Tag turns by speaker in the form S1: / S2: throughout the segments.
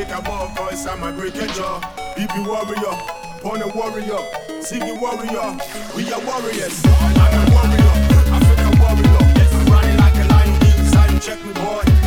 S1: make a ball I'ma break. Be be warrior, born a warrior, see the warrior. We are warriors. I'm a warrior, African warrior. Running like a lion inside, check me boy.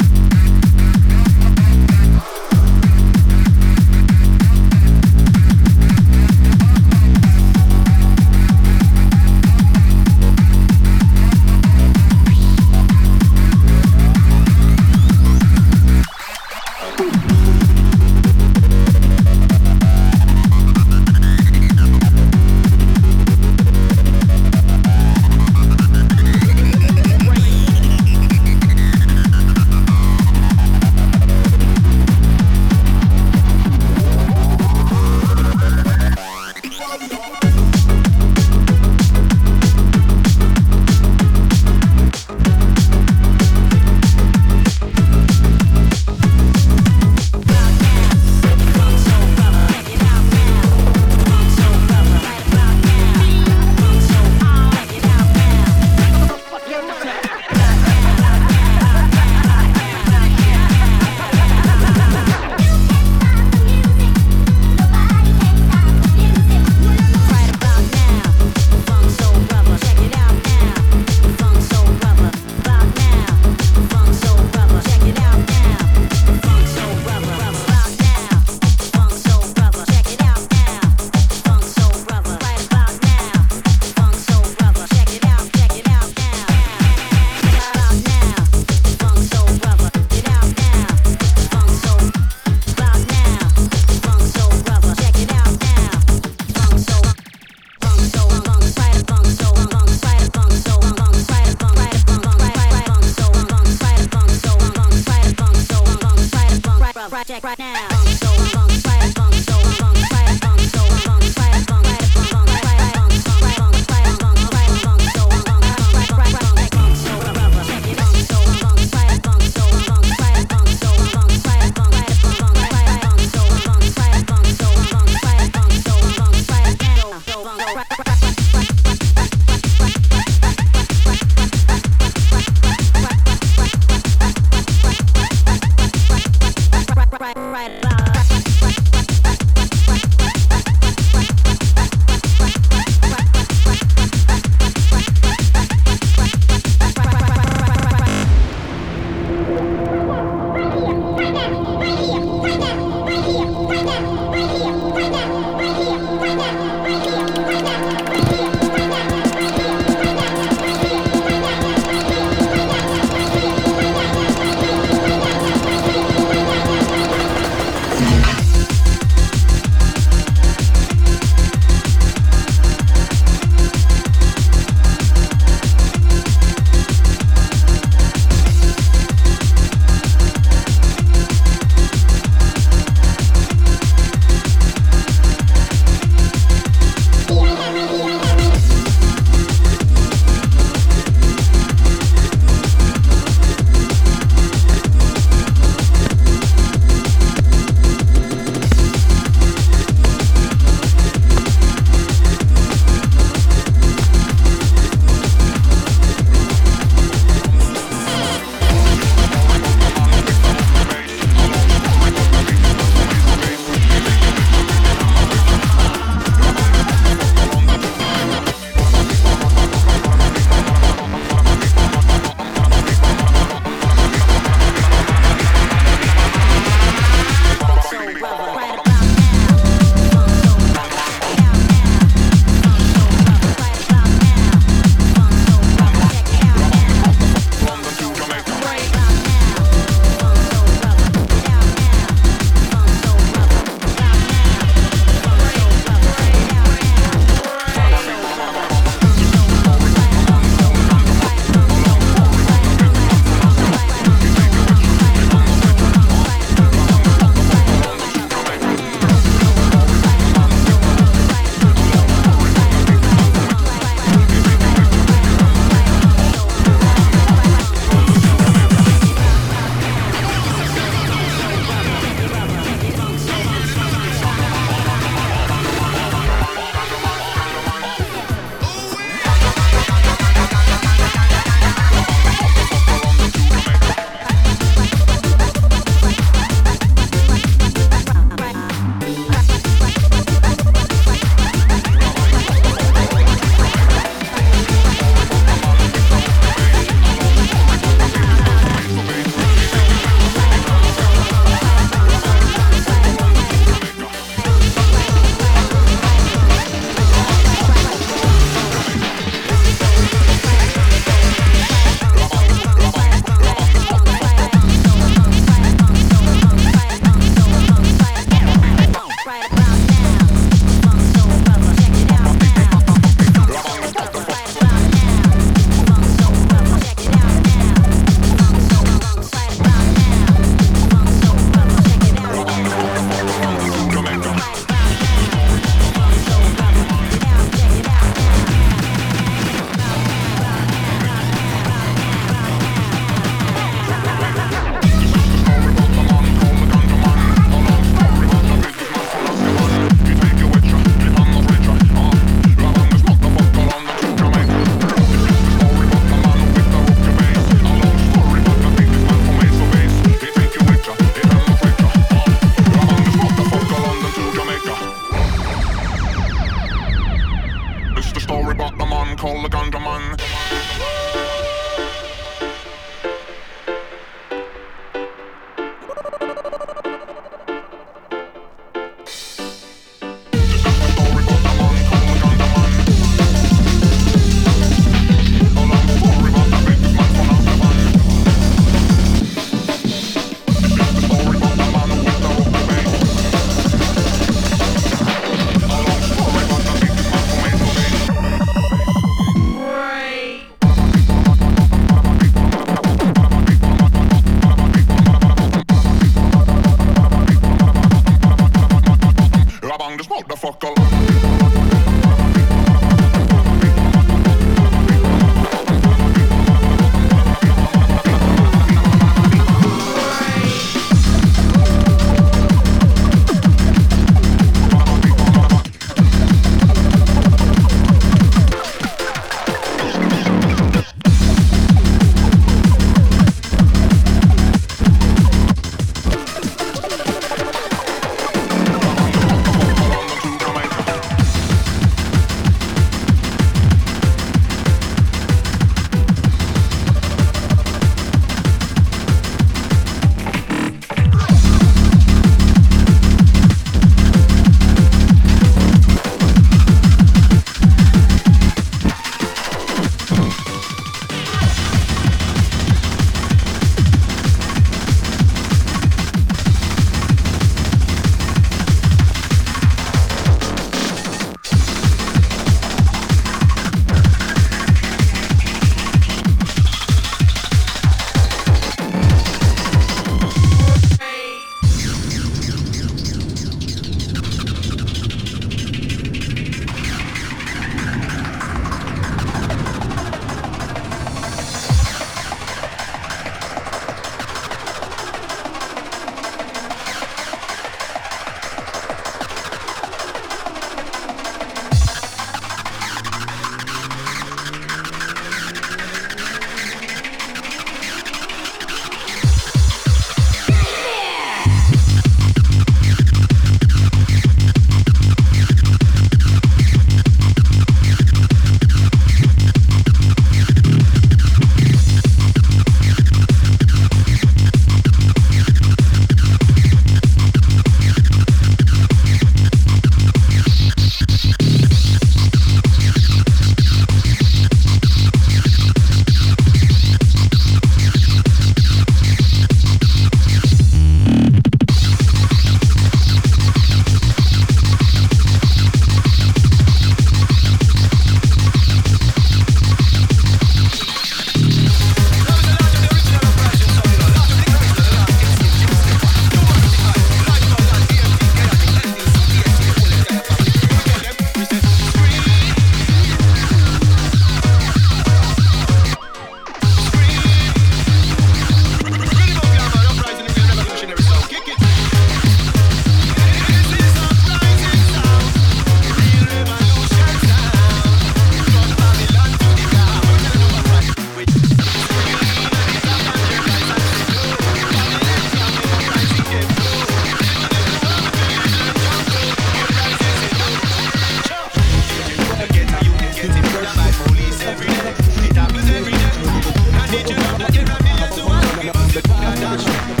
S2: Gotcha.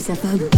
S3: Sa femme.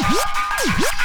S4: Uh, uh, uh, uh.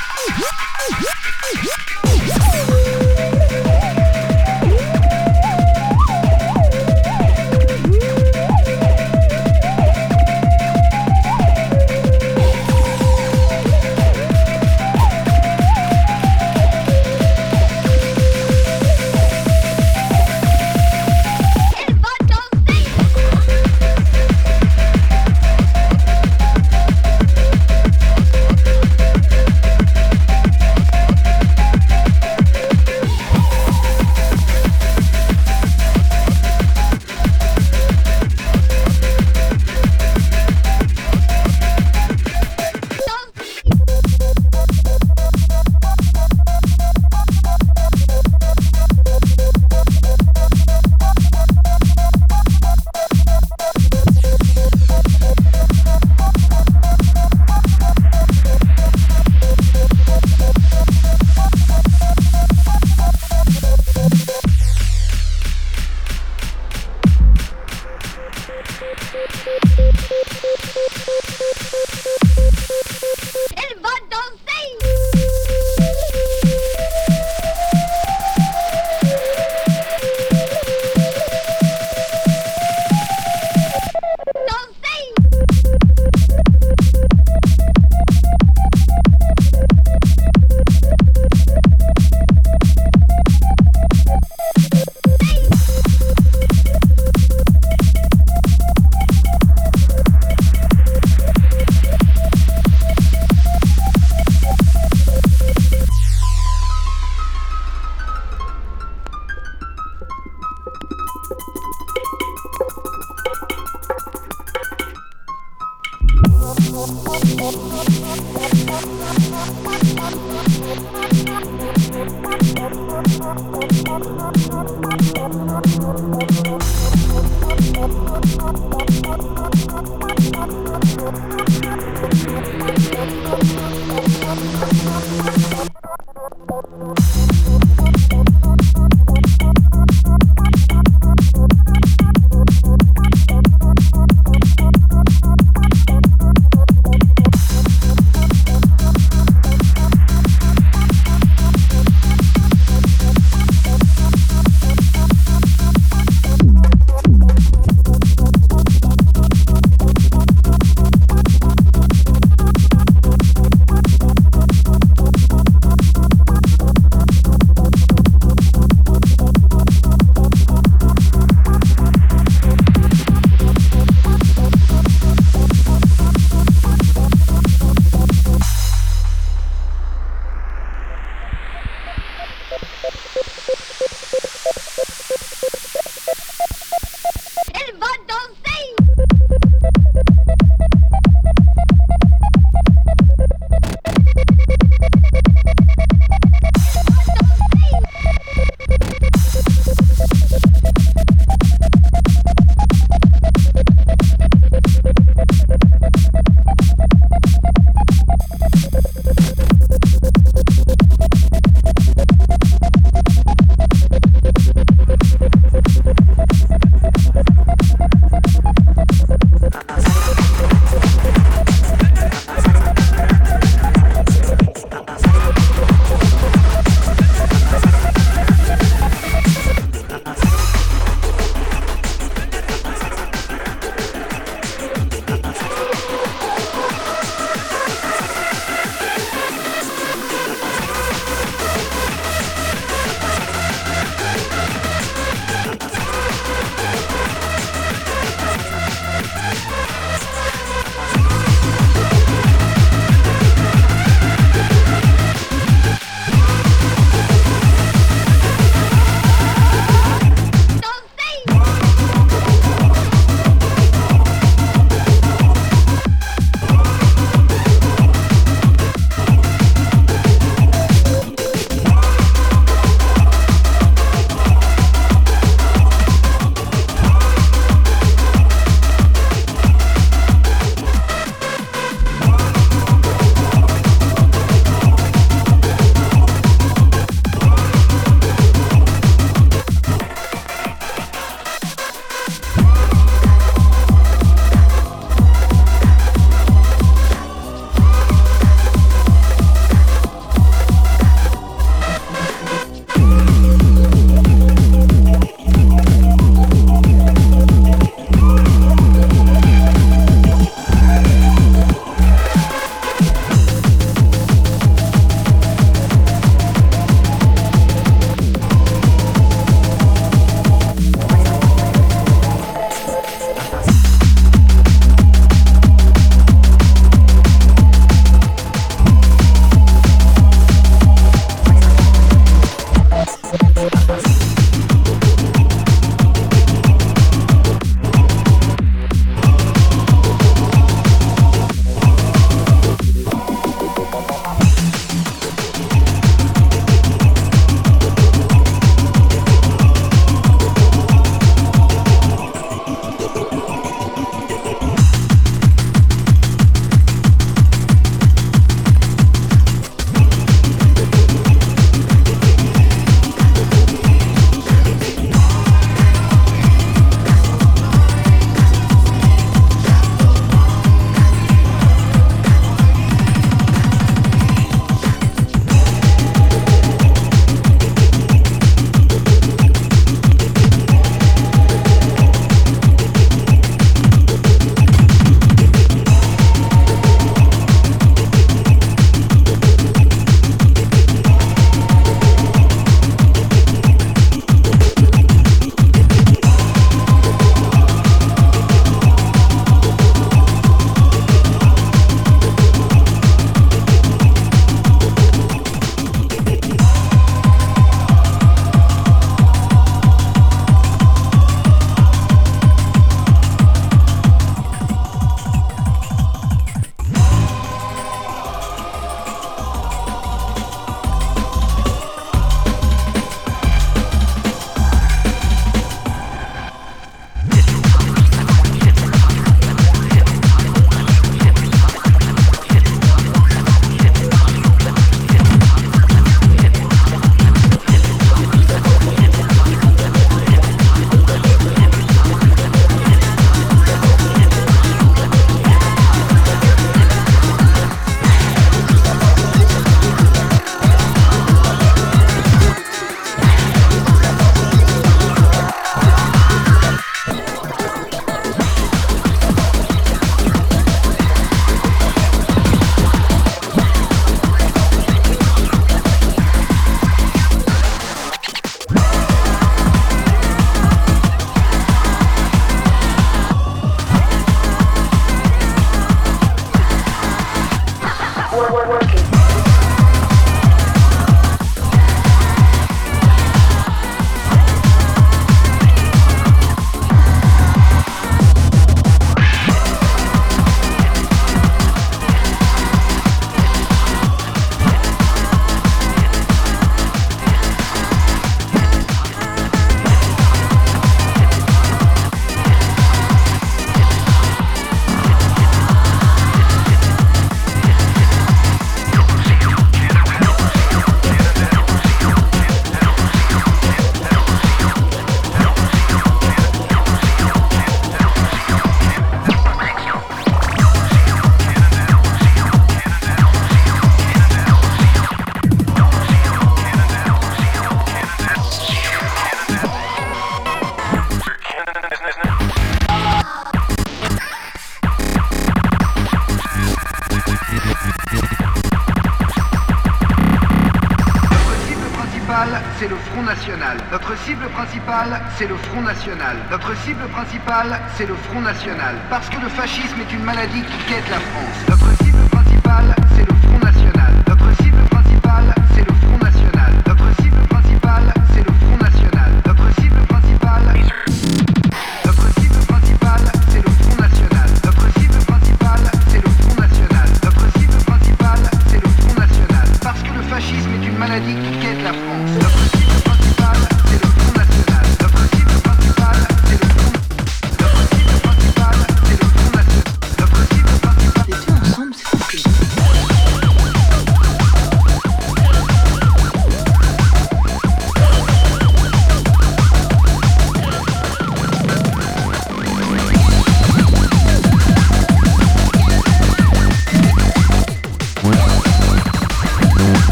S5: c'est le Front National. Notre cible principale, c'est le Front National. Parce que le fascisme est une maladie qui guette la France.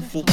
S6: 11.